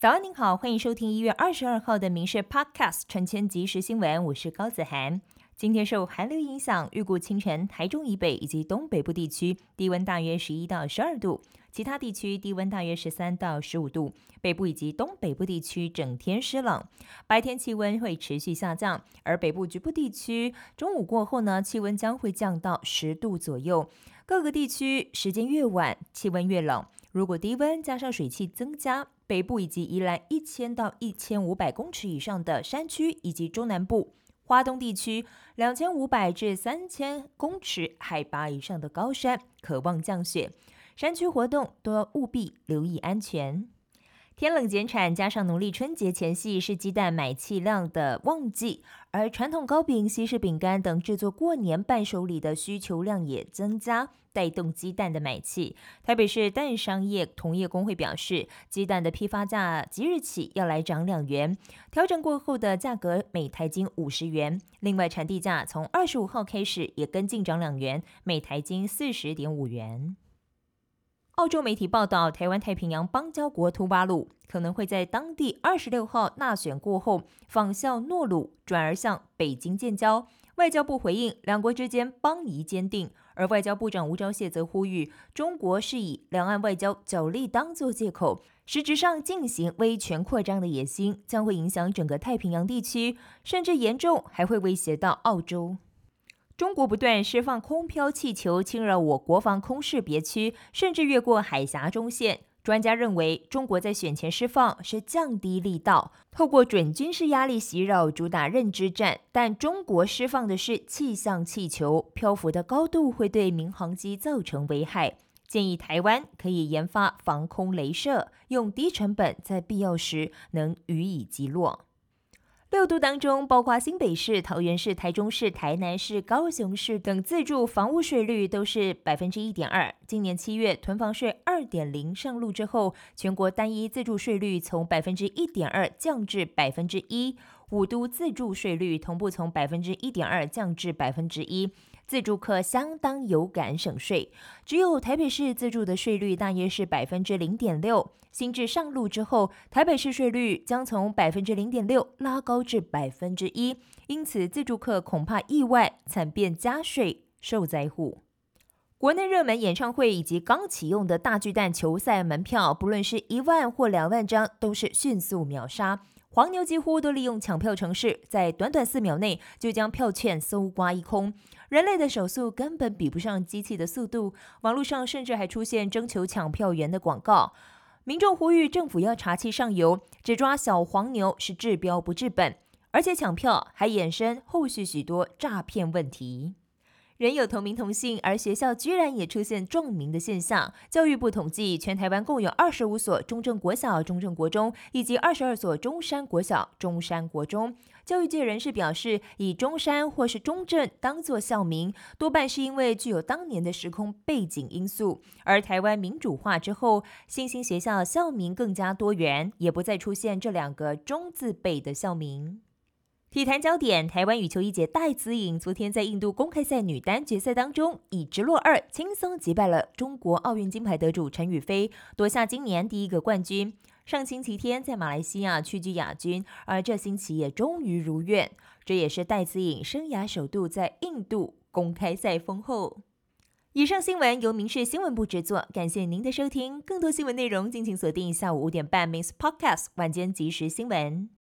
早安，您好，欢迎收听一月二十二号的《民事 Podcast》晨间即时新闻，我是高子涵。今天受寒流影响，预估清晨台中以北以及东北部地区低温大约十一到十二度，其他地区低温大约十三到十五度。北部以及东北部地区整天湿冷，白天气温会持续下降，而北部局部地区中午过后呢，气温将会降到十度左右。各个地区时间越晚，气温越冷。如果低温加上水汽增加，北部以及宜兰一千到一千五百公尺以上的山区，以及中南部、华东地区两千五百至三千公尺海拔以上的高山，渴望降雪，山区活动都要务必留意安全。天冷减产，加上农历春节前夕是鸡蛋买气量的旺季，而传统糕饼、西式饼干等制作过年伴手礼的需求量也增加，带动鸡蛋的买气。台北市蛋商业同业工会表示，鸡蛋的批发价即日起要来涨两元，调整过后的价格每台斤五十元。另外，产地价从二十五号开始也跟进涨两元，每台斤四十点五元。澳洲媒体报道，台湾太平洋邦交国图瓦鲁可能会在当地二十六号纳选过后仿效诺鲁，转而向北京建交。外交部回应，两国之间邦谊坚定。而外交部长吴钊燮则呼吁，中国是以两岸外交角力当作借口，实质上进行威权扩张的野心，将会影响整个太平洋地区，甚至严重还会威胁到澳洲。中国不断释放空飘气球，侵扰我国防空识别区，甚至越过海峡中线。专家认为，中国在选前释放是降低力道，透过准军事压力袭扰，主打认知战。但中国释放的是气象气球，漂浮的高度会对民航机造成危害。建议台湾可以研发防空镭射，用低成本，在必要时能予以击落。六都当中，包括新北市、桃园市、台中市、台南市、高雄市等自住房屋税率都是百分之一点二。今年七月囤房税二点零上路之后，全国单一自住税率从百分之一点二降至百分之一。五都自住税率同步从百分之一点二降至百分之一，自助客相当有感省税。只有台北市自助的税率大约是百分之零点六。新制上路之后，台北市税率将从百分之零点六拉高至百分之一，因此自助客恐怕意外惨变加税受灾户。国内热门演唱会以及刚启用的大巨蛋球赛门票，不论是一万或两万张，都是迅速秒杀。黄牛几乎都利用抢票程式，在短短四秒内就将票券搜刮一空。人类的手速根本比不上机器的速度。网络上甚至还出现征求抢票员的广告，民众呼吁政府要查气上游，只抓小黄牛是治标不治本，而且抢票还衍生后续许多诈骗问题。人有同名同姓，而学校居然也出现重名的现象。教育部统计，全台湾共有二十五所中正国小、中正国中，以及二十二所中山国小、中山国中。教育界人士表示，以中山或是中正当作校名，多半是因为具有当年的时空背景因素。而台湾民主化之后，新兴学校校名更加多元，也不再出现这两个中字辈的校名。体坛焦点：台湾羽球一姐戴资颖昨天在印度公开赛女单决赛当中，以直落二轻松击败了中国奥运金牌得主陈雨菲，夺下今年第一个冠军。上星期天在马来西亚屈居亚军，而这星期也终于如愿。这也是戴资颖生涯首度在印度公开赛封后。以上新闻由民事新闻部制作，感谢您的收听。更多新闻内容，敬请锁定下午五点半《Miss Podcast》晚间即时新闻。